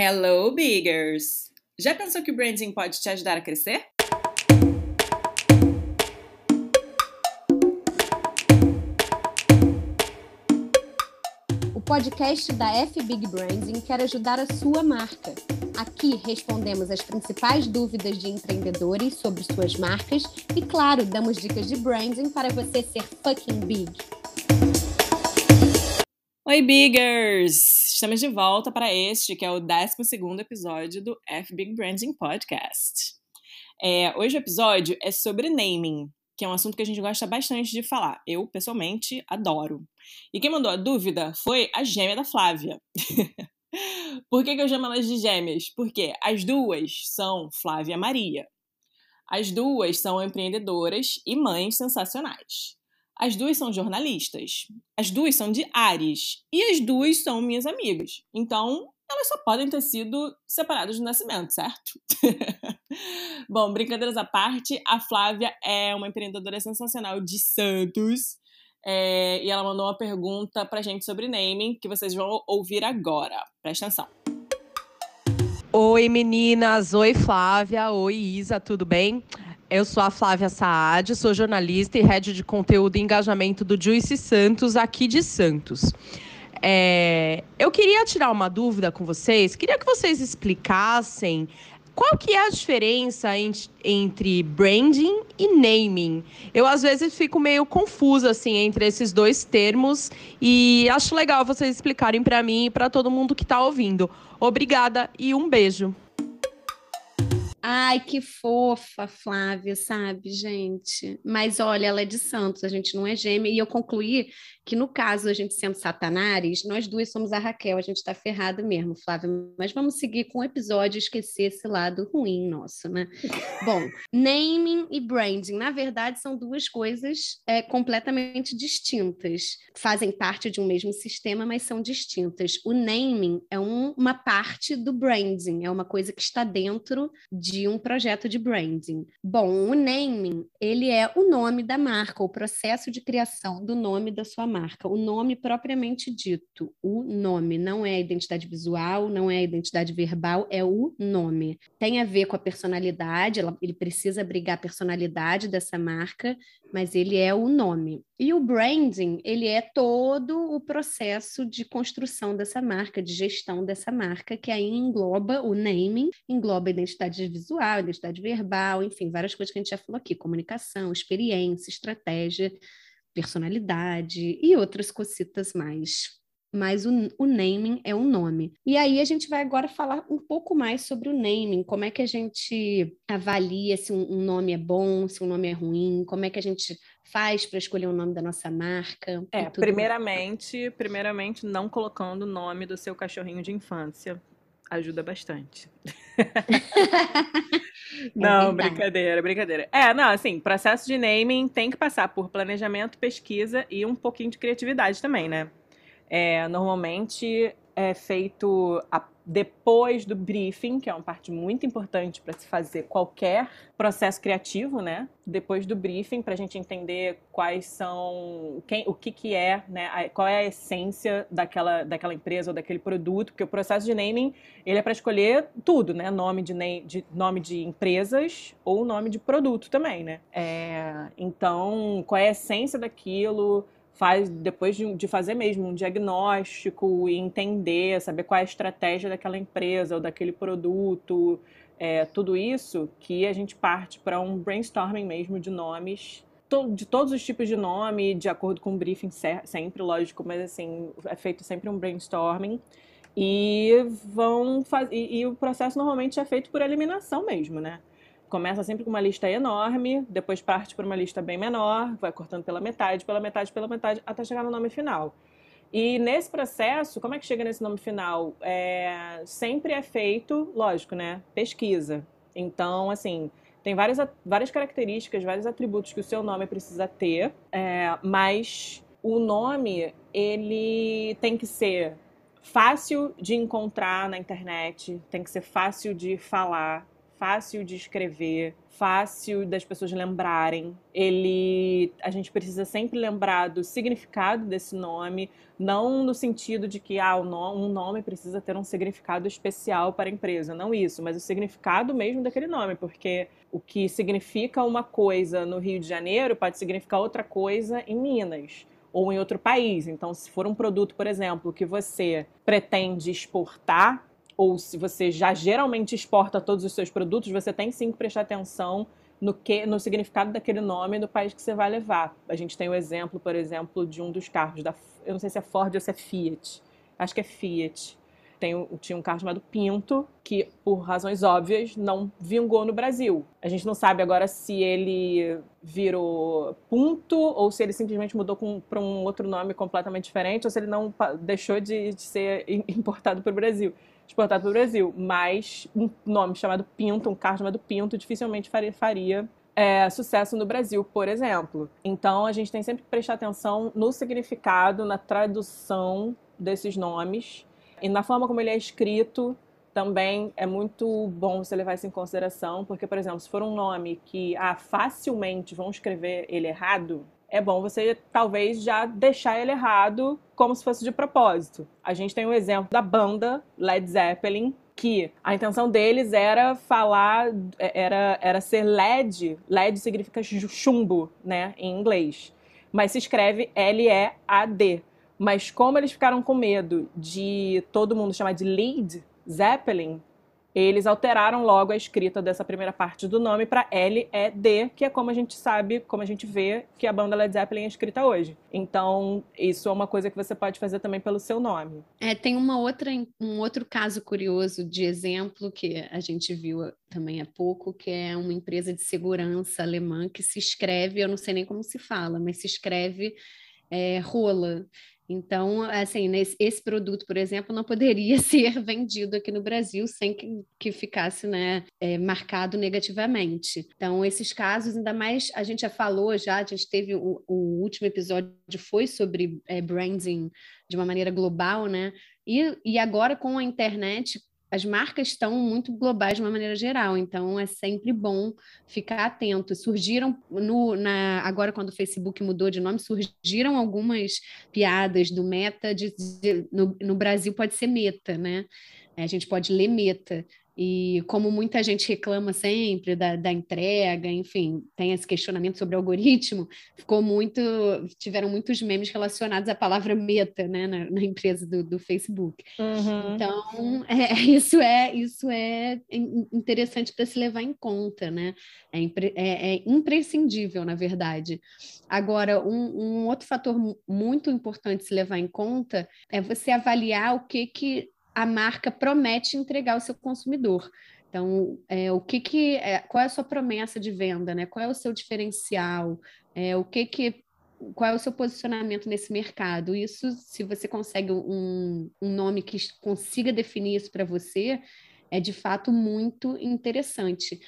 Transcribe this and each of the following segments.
Hello, Biggers! Já pensou que o branding pode te ajudar a crescer? O podcast da F Big Branding quer ajudar a sua marca. Aqui respondemos as principais dúvidas de empreendedores sobre suas marcas e, claro, damos dicas de branding para você ser fucking big. Oi, Biggers! Estamos de volta para este, que é o 12 episódio do F Big Branding Podcast. É, hoje o episódio é sobre naming, que é um assunto que a gente gosta bastante de falar. Eu, pessoalmente, adoro. E quem mandou a dúvida foi a gêmea da Flávia. Por que, que eu chamo elas de gêmeas? Porque as duas são Flávia Maria. As duas são empreendedoras e mães sensacionais. As duas são jornalistas. As duas são de Ares. E as duas são minhas amigas. Então, elas só podem ter sido separadas de nascimento, certo? Bom, brincadeiras à parte, a Flávia é uma empreendedora sensacional de Santos. É, e ela mandou uma pergunta pra gente sobre naming, que vocês vão ouvir agora. Presta atenção. Oi meninas, oi Flávia, oi Isa, tudo bem? Eu sou a Flávia Saad, sou jornalista e head de conteúdo e engajamento do Juice Santos, aqui de Santos. É, eu queria tirar uma dúvida com vocês, queria que vocês explicassem qual que é a diferença entre branding e naming? Eu às vezes fico meio confusa assim entre esses dois termos e acho legal vocês explicarem para mim e para todo mundo que está ouvindo. Obrigada e um beijo. Ai, que fofa, Flávia, sabe, gente? Mas olha, ela é de Santos, a gente não é gêmea. E eu concluí que, no caso, a gente sendo Satanares, nós duas somos a Raquel, a gente está ferrada mesmo, Flávia. Mas vamos seguir com o episódio e esquecer esse lado ruim nosso, né? Bom, naming e branding, na verdade, são duas coisas é, completamente distintas. Fazem parte de um mesmo sistema, mas são distintas. O naming é um, uma parte do branding, é uma coisa que está dentro de de um projeto de branding. Bom, o naming, ele é o nome da marca, o processo de criação do nome da sua marca, o nome propriamente dito, o nome, não é a identidade visual, não é a identidade verbal, é o nome. Tem a ver com a personalidade, ela, ele precisa abrigar a personalidade dessa marca, mas ele é o nome. E o branding, ele é todo o processo de construção dessa marca, de gestão dessa marca, que aí engloba o naming, engloba identidade visual, identidade verbal, enfim, várias coisas que a gente já falou aqui, comunicação, experiência, estratégia, personalidade e outras cositas mais mas o, o, naming é um nome. E aí a gente vai agora falar um pouco mais sobre o naming, como é que a gente avalia se um, um nome é bom, se um nome é ruim, como é que a gente faz para escolher o nome da nossa marca. É, primeiramente, primeiramente não colocando o nome do seu cachorrinho de infância. Ajuda bastante. não, é brincadeira, brincadeira. É, não, assim, processo de naming tem que passar por planejamento, pesquisa e um pouquinho de criatividade também, né? É, normalmente é feito a, depois do briefing, que é uma parte muito importante para se fazer qualquer processo criativo, né? Depois do briefing, para a gente entender quais são, quem, o que, que é, né? A, qual é a essência daquela, daquela empresa ou daquele produto, porque o processo de naming ele é para escolher tudo, né? Nome de, de, nome de empresas ou nome de produto também, né? É, então, qual é a essência daquilo? Faz depois de, de, fazer mesmo um diagnóstico e entender, saber qual é a estratégia daquela empresa ou daquele produto, é, tudo isso que a gente parte para um brainstorming mesmo de nomes de todos os tipos de nome, de acordo com o briefing sempre, lógico, mas assim, é feito sempre um brainstorming. E vão fazer. E, e o processo normalmente é feito por eliminação mesmo, né? Começa sempre com uma lista enorme, depois parte para uma lista bem menor, vai cortando pela metade, pela metade, pela metade, até chegar no nome final. E nesse processo, como é que chega nesse nome final? É, sempre é feito, lógico, né? Pesquisa. Então, assim, tem várias, várias características, vários atributos que o seu nome precisa ter, é, mas o nome, ele tem que ser fácil de encontrar na internet, tem que ser fácil de falar, fácil de escrever, fácil das pessoas lembrarem. Ele, a gente precisa sempre lembrar do significado desse nome, não no sentido de que ah, um nome precisa ter um significado especial para a empresa, não isso, mas o significado mesmo daquele nome, porque o que significa uma coisa no Rio de Janeiro pode significar outra coisa em Minas ou em outro país. Então, se for um produto, por exemplo, que você pretende exportar, ou se você já geralmente exporta todos os seus produtos, você tem sim que prestar atenção no que no significado daquele nome do país que você vai levar. A gente tem o exemplo, por exemplo, de um dos carros da eu não sei se é Ford ou se é Fiat. Acho que é Fiat. Tem, tinha um carro chamado Pinto, que, por razões óbvias, não vingou no Brasil. A gente não sabe agora se ele virou Punto ou se ele simplesmente mudou para um outro nome completamente diferente ou se ele não deixou de, de ser importado para o Brasil exportado para o Brasil. Mas um nome chamado Pinto, um carro chamado Pinto, dificilmente faria, faria é, sucesso no Brasil, por exemplo. Então a gente tem sempre que prestar atenção no significado, na tradução desses nomes e na forma como ele é escrito. Também é muito bom você levar isso em consideração, porque, por exemplo, se for um nome que ah, facilmente vão escrever ele errado, é bom você talvez já deixar ele errado como se fosse de propósito. A gente tem um exemplo da banda Led Zeppelin, que a intenção deles era falar, era, era ser LED. LED significa chumbo, né, em inglês. Mas se escreve L-E-A-D. Mas como eles ficaram com medo de todo mundo chamar de Lead Zeppelin, eles alteraram logo a escrita dessa primeira parte do nome para L-E-D, que é como a gente sabe, como a gente vê que a banda Led Zeppelin é escrita hoje. Então, isso é uma coisa que você pode fazer também pelo seu nome. É, tem uma outra, um outro caso curioso de exemplo que a gente viu também há pouco, que é uma empresa de segurança alemã que se escreve, eu não sei nem como se fala, mas se escreve é, rola. Então, assim, nesse, esse produto, por exemplo, não poderia ser vendido aqui no Brasil sem que, que ficasse né, é, marcado negativamente. Então, esses casos, ainda mais, a gente já falou já, a gente teve o, o último episódio foi sobre é, branding de uma maneira global, né? E, e agora com a internet, as marcas estão muito globais de uma maneira geral, então é sempre bom ficar atento. Surgiram no, na, agora quando o Facebook mudou de nome, surgiram algumas piadas do Meta, de, de, no, no Brasil pode ser Meta, né? A gente pode ler Meta. E como muita gente reclama sempre da, da, entrega, enfim, tem esse questionamento sobre o algoritmo, ficou muito, tiveram muitos memes relacionados à palavra meta, né, na, na empresa do, do Facebook. Uhum. Então, é, isso é isso é interessante para se levar em conta, né? É, é, é, imprescindível, na verdade. Agora, um, um outro fator muito importante se levar em conta é você avaliar o que que a marca promete entregar ao seu consumidor. Então, é, o que que é, qual é a sua promessa de venda, né? Qual é o seu diferencial? É, o que que qual é o seu posicionamento nesse mercado? Isso, se você consegue um, um nome que consiga definir isso para você, é de fato muito interessante.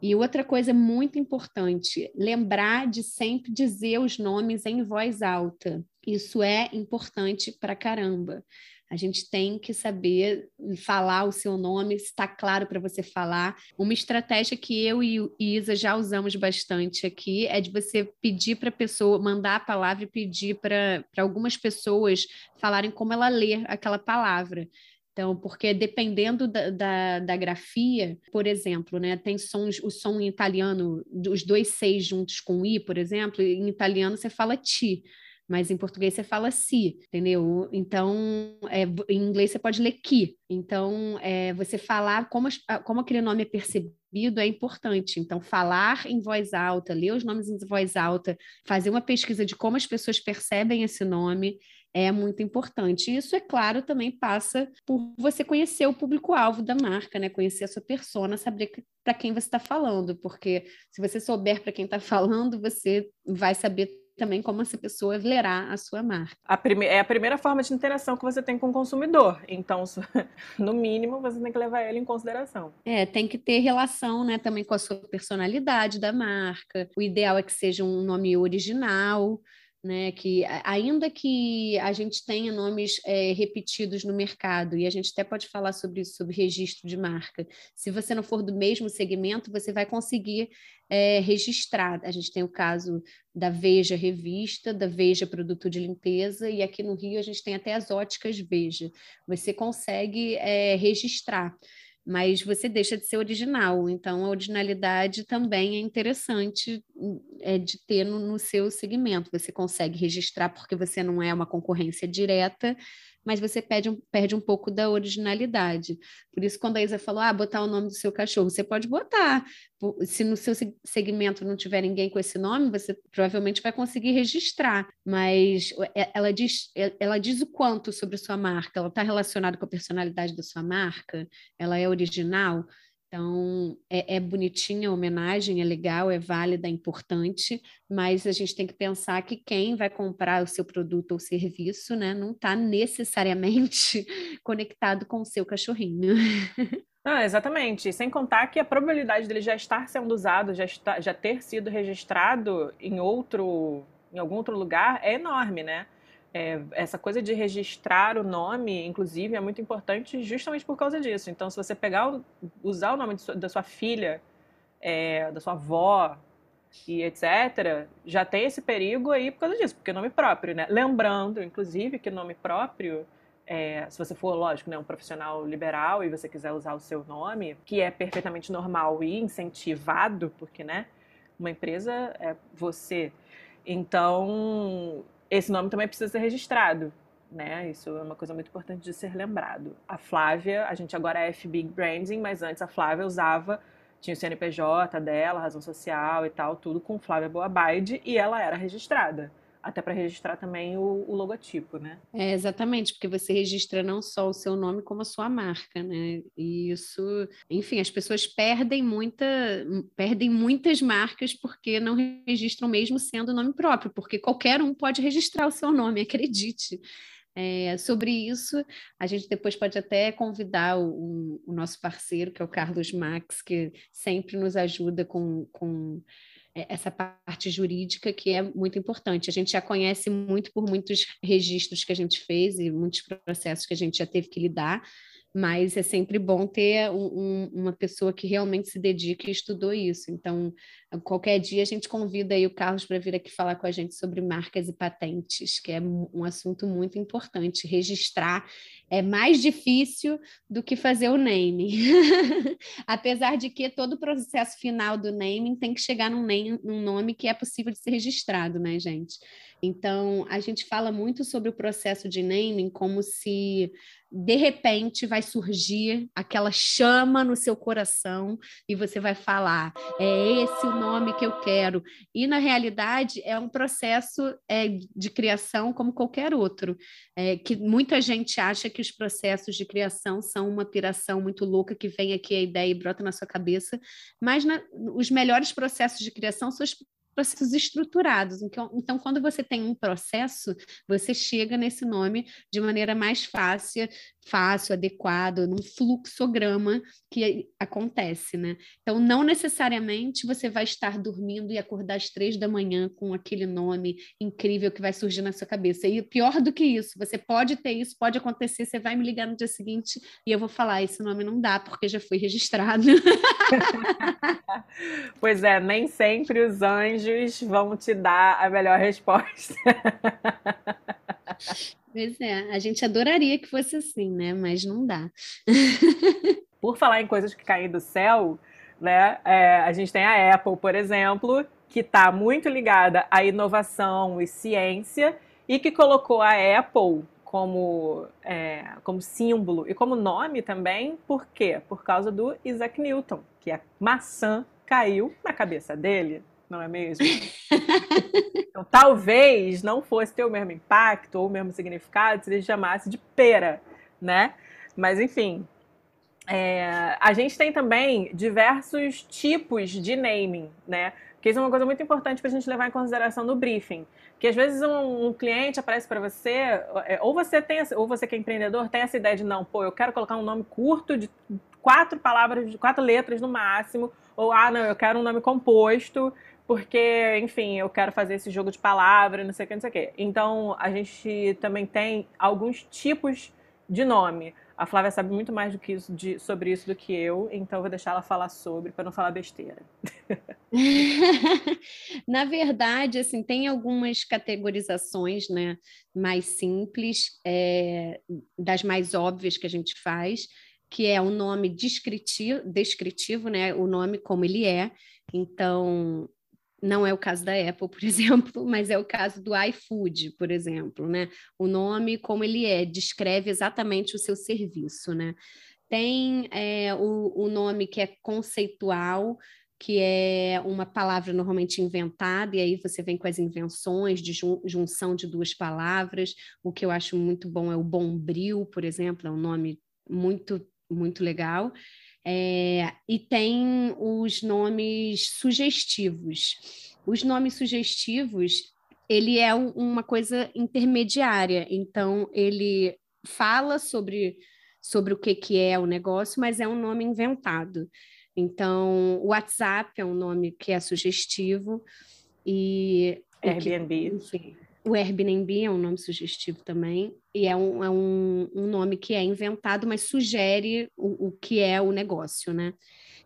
E outra coisa muito importante, lembrar de sempre dizer os nomes em voz alta. Isso é importante para caramba. A gente tem que saber falar o seu nome, está claro para você falar. Uma estratégia que eu e Isa já usamos bastante aqui é de você pedir para a pessoa, mandar a palavra e pedir para algumas pessoas falarem como ela lê aquela palavra. Então, porque dependendo da, da, da, grafia, por exemplo, né, tem sons, o som em italiano, os dois seis juntos com i, por exemplo, em italiano você fala ti mas em português você fala si, entendeu? Então, é, em inglês você pode ler que. Então, é, você falar como, como aquele nome é percebido é importante. Então, falar em voz alta, ler os nomes em voz alta, fazer uma pesquisa de como as pessoas percebem esse nome é muito importante. Isso, é claro, também passa por você conhecer o público-alvo da marca, né? Conhecer a sua persona, saber para quem você está falando, porque se você souber para quem está falando, você vai saber também como essa pessoa lerá a sua marca. A prime... É a primeira forma de interação que você tem com o consumidor. Então, no mínimo, você tem que levar ele em consideração. É, tem que ter relação né, também com a sua personalidade da marca. O ideal é que seja um nome original. Né? Que ainda que a gente tenha nomes é, repetidos no mercado, e a gente até pode falar sobre isso, sobre registro de marca, se você não for do mesmo segmento, você vai conseguir é, registrar. A gente tem o caso da Veja Revista, da Veja Produto de Limpeza, e aqui no Rio a gente tem até as óticas Veja. Você consegue é, registrar mas você deixa de ser original. Então, a originalidade também é interessante é, de ter no, no seu segmento. Você consegue registrar porque você não é uma concorrência direta, mas você perde um, perde um pouco da originalidade. Por isso, quando a Isa falou, ah, botar o nome do seu cachorro, você pode botar. Se no seu segmento não tiver ninguém com esse nome, você provavelmente vai conseguir registrar. Mas é, ela diz, é, ela diz o quanto sobre sua marca? Ela está relacionada com a personalidade da sua marca? Ela é original? Então, é, é bonitinha a homenagem, é legal, é válida, é importante, mas a gente tem que pensar que quem vai comprar o seu produto ou serviço né, não está necessariamente conectado com o seu cachorrinho. Ah, exatamente. Sem contar que a probabilidade dele já estar sendo usado, já, está, já ter sido registrado em outro, em algum outro lugar, é enorme, né? É, essa coisa de registrar o nome, inclusive, é muito importante justamente por causa disso. Então, se você pegar, usar o nome sua, da sua filha, é, da sua avó e etc., já tem esse perigo aí por causa disso, porque é nome próprio, né? Lembrando, inclusive, que nome próprio, é, se você for, lógico, né, um profissional liberal e você quiser usar o seu nome, que é perfeitamente normal e incentivado, porque, né, uma empresa é você. Então, esse nome também precisa ser registrado, né? Isso é uma coisa muito importante de ser lembrado. A Flávia, a gente agora é F Big Branding, mas antes a Flávia usava tinha o CNPJ dela, razão social e tal, tudo com Flávia Boabaide e ela era registrada até para registrar também o, o, logotipo, né? É, exatamente, porque você registra não só o seu nome, como a sua marca, né? E isso, enfim, as pessoas perdem, muita, perdem muitas marcas porque não registram mesmo sendo nome próprio, porque qualquer um pode registrar o seu nome, acredite. É, sobre isso, a gente depois pode até convidar o, o, nosso parceiro, que é o Carlos Max, que sempre nos ajuda com, com essa parte jurídica que é muito importante. A gente já conhece muito por muitos registros que a gente fez e muitos processos que a gente já teve que lidar, mas é sempre bom ter um, um, uma pessoa que realmente se dedica e estudou isso. Então, qualquer dia a gente convida aí o Carlos para vir aqui falar com a gente sobre marcas e patentes, que é um assunto muito importante. Registrar é mais difícil do que fazer o naming. Apesar de que todo o processo final do naming tem que chegar num, name, num nome que é possível de ser registrado, né, gente? Então, a gente fala muito sobre o processo de naming como se de repente vai surgir aquela chama no seu coração e você vai falar: é esse o nome que eu quero. E na realidade é um processo é, de criação como qualquer outro, é, que muita gente acha que os processos de criação são uma piração muito louca que vem aqui a ideia e brota na sua cabeça, mas na, os melhores processos de criação são os processos estruturados. Então, então, quando você tem um processo, você chega nesse nome de maneira mais fácil, fácil, adequado, num fluxograma que acontece, né? Então, não necessariamente você vai estar dormindo e acordar às três da manhã com aquele nome incrível que vai surgir na sua cabeça. E pior do que isso, você pode ter isso, pode acontecer, você vai me ligar no dia seguinte e eu vou falar, esse nome não dá, porque já foi registrado. pois é, nem sempre os anjos vão te dar a melhor resposta. Pois é, a gente adoraria que fosse assim, né? Mas não dá. Por falar em coisas que caem do céu, né? É, a gente tem a Apple, por exemplo, que está muito ligada à inovação e ciência e que colocou a Apple como, é, como símbolo e como nome também, por quê? Por causa do Isaac Newton, que a maçã caiu na cabeça dele não é mesmo? então, talvez não fosse ter o mesmo impacto ou o mesmo significado se ele chamasse de pera, né? Mas, enfim, é, a gente tem também diversos tipos de naming, né? Que isso é uma coisa muito importante para a gente levar em consideração no briefing. Que às vezes um, um cliente aparece para você, é, ou você tem, ou você que é empreendedor tem essa ideia de não, pô, eu quero colocar um nome curto de quatro palavras, de quatro letras no máximo, ou ah, não, eu quero um nome composto porque, enfim, eu quero fazer esse jogo de palavras, não sei o que, não sei o que. Então, a gente também tem alguns tipos de nome. A Flávia sabe muito mais do que isso, de, sobre isso do que eu, então vou deixar ela falar sobre para não falar besteira. Na verdade, assim, tem algumas categorizações, né, mais simples, é, das mais óbvias que a gente faz, que é o nome descritivo, descritivo, né, o nome como ele é. Então, não é o caso da Apple, por exemplo, mas é o caso do iFood, por exemplo, né? O nome, como ele é, descreve exatamente o seu serviço, né? Tem é, o, o nome que é conceitual, que é uma palavra normalmente inventada, e aí você vem com as invenções de junção de duas palavras. O que eu acho muito bom é o Bombril, por exemplo, é um nome muito, muito legal. É, e tem os nomes sugestivos. Os nomes sugestivos, ele é um, uma coisa intermediária, então ele fala sobre, sobre o que, que é o negócio, mas é um nome inventado. Então, o WhatsApp é um nome que é sugestivo e... Airbnb. Que, enfim, o Airbnb é um nome sugestivo também, e é um, é um, um nome que é inventado, mas sugere o, o que é o negócio, né?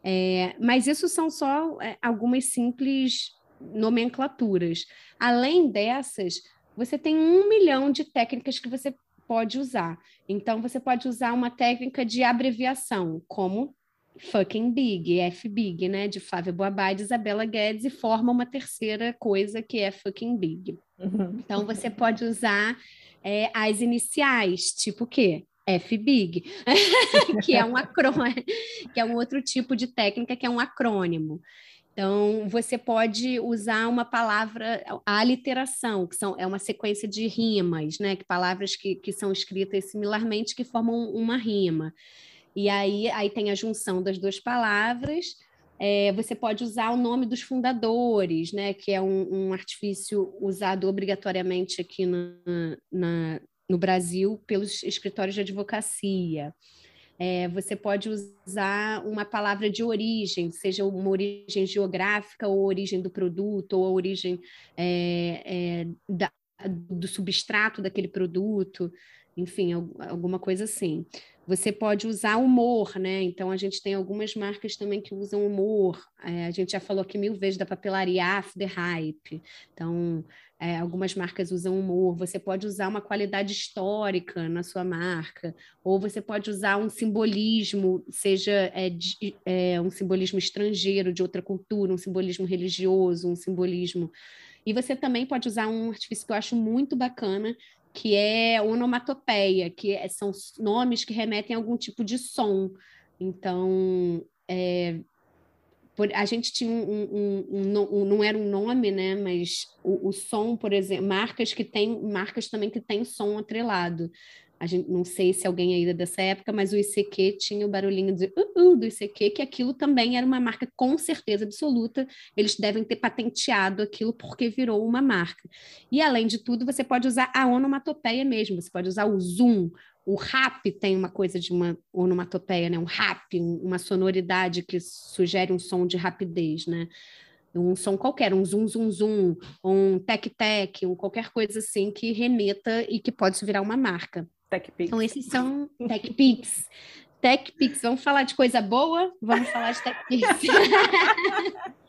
É, mas isso são só é, algumas simples nomenclaturas. Além dessas, você tem um milhão de técnicas que você pode usar. Então, você pode usar uma técnica de abreviação, como fucking big, F big, né? De Flávia Boabá e de Isabela Guedes, e forma uma terceira coisa que é fucking big. Uhum. Então, você pode usar é, as iniciais, tipo o quê? FBIG, que é um acrônimo, que é um outro tipo de técnica que é um acrônimo. Então, você pode usar uma palavra, a aliteração, que são, é uma sequência de rimas, né? Que palavras que, que são escritas similarmente que formam uma rima. E aí, aí tem a junção das duas palavras, é, você pode usar o nome dos fundadores, né, que é um, um artifício usado obrigatoriamente aqui na, na, no Brasil pelos escritórios de advocacia. É, você pode usar uma palavra de origem, seja uma origem geográfica, ou origem do produto, ou a origem é, é da, do substrato daquele produto, enfim, alguma coisa assim. Você pode usar humor, né? Então, a gente tem algumas marcas também que usam humor. É, a gente já falou aqui mil vezes da papelaria After Hype. Então, é, algumas marcas usam humor. Você pode usar uma qualidade histórica na sua marca, ou você pode usar um simbolismo, seja é, de, é, um simbolismo estrangeiro, de outra cultura, um simbolismo religioso, um simbolismo. E você também pode usar um artifício que eu acho muito bacana, que é onomatopeia, que é, são nomes que remetem a algum tipo de som. Então, é, por, a gente tinha um, um, um, um, não era um nome, né? Mas o, o, som, por exemplo, marcas que têm marcas também que têm som atrelado a gente não sei se alguém ainda dessa época, mas o ICQ tinha o barulhinho de uh, uh, do ICQ, que aquilo também era uma marca com certeza absoluta. Eles devem ter patenteado aquilo porque virou uma marca. E além de tudo, você pode usar a onomatopeia mesmo, você pode usar o zoom. O rap tem uma coisa de uma onomatopeia, né? Um rap, uma sonoridade que sugere um som de rapidez, né? um som qualquer, um zoom, zoom, zoom, um tec-tec, um qualquer coisa assim que remeta e que pode virar uma marca. TechPix. Então, esses são TechPix. TechPix, vamos falar de coisa boa? Vamos falar de TechPix.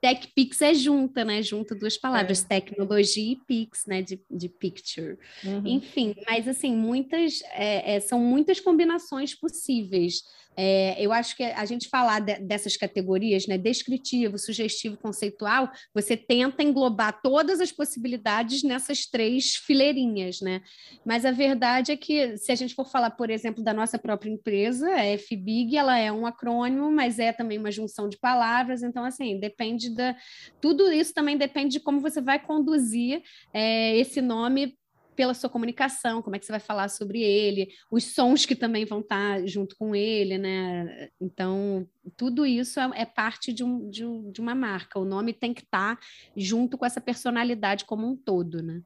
TechPix é junta, né? Junta duas palavras, é. tecnologia e Pix, né? De, de picture. Uhum. Enfim, mas assim, muitas é, é, são muitas combinações possíveis. É, eu acho que a gente falar de, dessas categorias, né, descritivo, sugestivo, conceitual, você tenta englobar todas as possibilidades nessas três fileirinhas, né? Mas a verdade é que, se a gente for falar, por exemplo, da nossa própria empresa, a FBIG, ela é um acrônimo, mas é também uma junção de palavras, então, assim, depende da... Tudo isso também depende de como você vai conduzir é, esse nome pela sua comunicação, como é que você vai falar sobre ele, os sons que também vão estar junto com ele, né? Então, tudo isso é, é parte de, um, de, de, uma marca. O nome tem que estar junto com essa personalidade como um todo, né?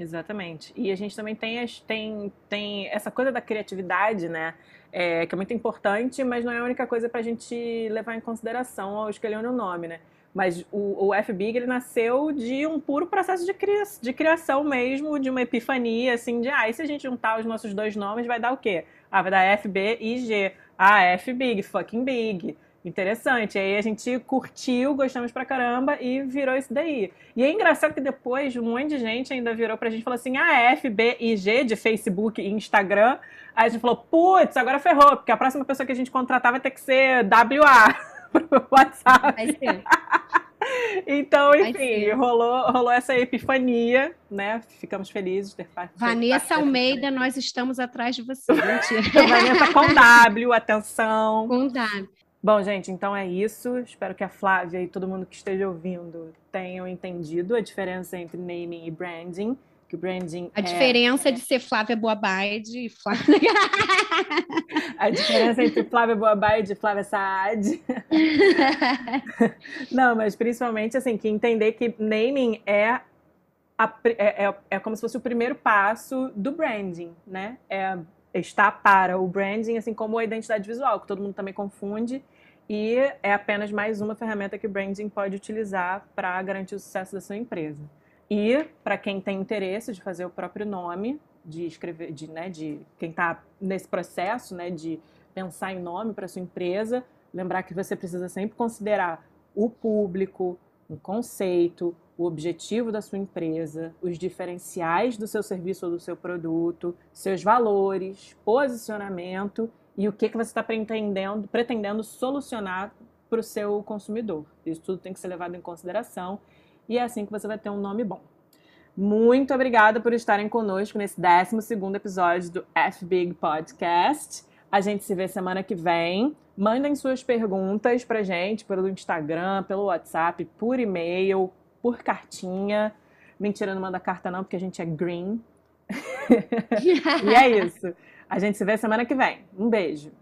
Exatamente. E a gente também tem, tem, tem essa coisa da criatividade, né? É, que é muito importante, mas não é a única coisa para a gente levar em consideração ao escolher o nome, né? Mas o, o FBig, ele nasceu de um puro processo de, cria, de criação mesmo, de uma epifania, assim, de, ah, e se a gente juntar os nossos dois nomes, vai dar o quê? Ah, vai dar FB e G. Ah, FBig, fucking big. Interessante. Aí a gente curtiu, gostamos pra caramba e virou isso daí. E é engraçado que depois um monte de gente ainda virou pra gente e falou assim: ah, F, B e G de Facebook e Instagram. Aí a gente falou: putz, agora ferrou, porque a próxima pessoa que a gente contratar vai ter que ser WA pro WhatsApp. Vai ser. Então, enfim, rolou, rolou essa epifania, né? Ficamos felizes de ter feito. Vanessa Almeida, nós estamos atrás de você. Vanessa com W, atenção. Com W. Bom, gente, então é isso. Espero que a Flávia e todo mundo que esteja ouvindo tenham entendido a diferença entre naming e branding. Que o branding a é... diferença de ser Flávia Boabaide e Flávia. a diferença entre Flávia Boabaide e Flávia Saad. Não, mas principalmente assim, que entender que naming é a, é, é, é, como se fosse o primeiro passo do branding, né? É está para o branding, assim como a identidade visual, que todo mundo também confunde, e é apenas mais uma ferramenta que o branding pode utilizar para garantir o sucesso da sua empresa. E para quem tem interesse de fazer o próprio nome, de escrever, de, né, de quem está nesse processo, né, de pensar em nome para sua empresa, lembrar que você precisa sempre considerar o público, o conceito, o objetivo da sua empresa, os diferenciais do seu serviço ou do seu produto, seus valores, posicionamento e o que, que você está pretendendo, pretendendo solucionar para o seu consumidor. Isso tudo tem que ser levado em consideração e é assim que você vai ter um nome bom. Muito obrigada por estarem conosco nesse 12 episódio do F-Big Podcast. A gente se vê semana que vem. Mandem suas perguntas pra gente pelo Instagram, pelo WhatsApp, por e-mail, por cartinha. Mentira, não manda carta não, porque a gente é green. e é isso. A gente se vê semana que vem. Um beijo.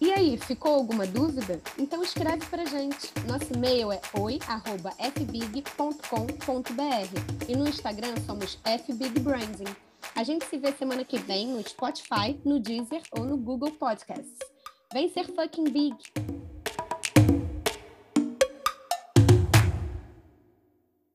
E aí, ficou alguma dúvida? Então escreve pra gente. Nosso e-mail é oi@fbig.com.br e no Instagram somos fbigbranding. A gente se vê semana que vem no Spotify, no Deezer ou no Google Podcasts. Vem ser fucking big!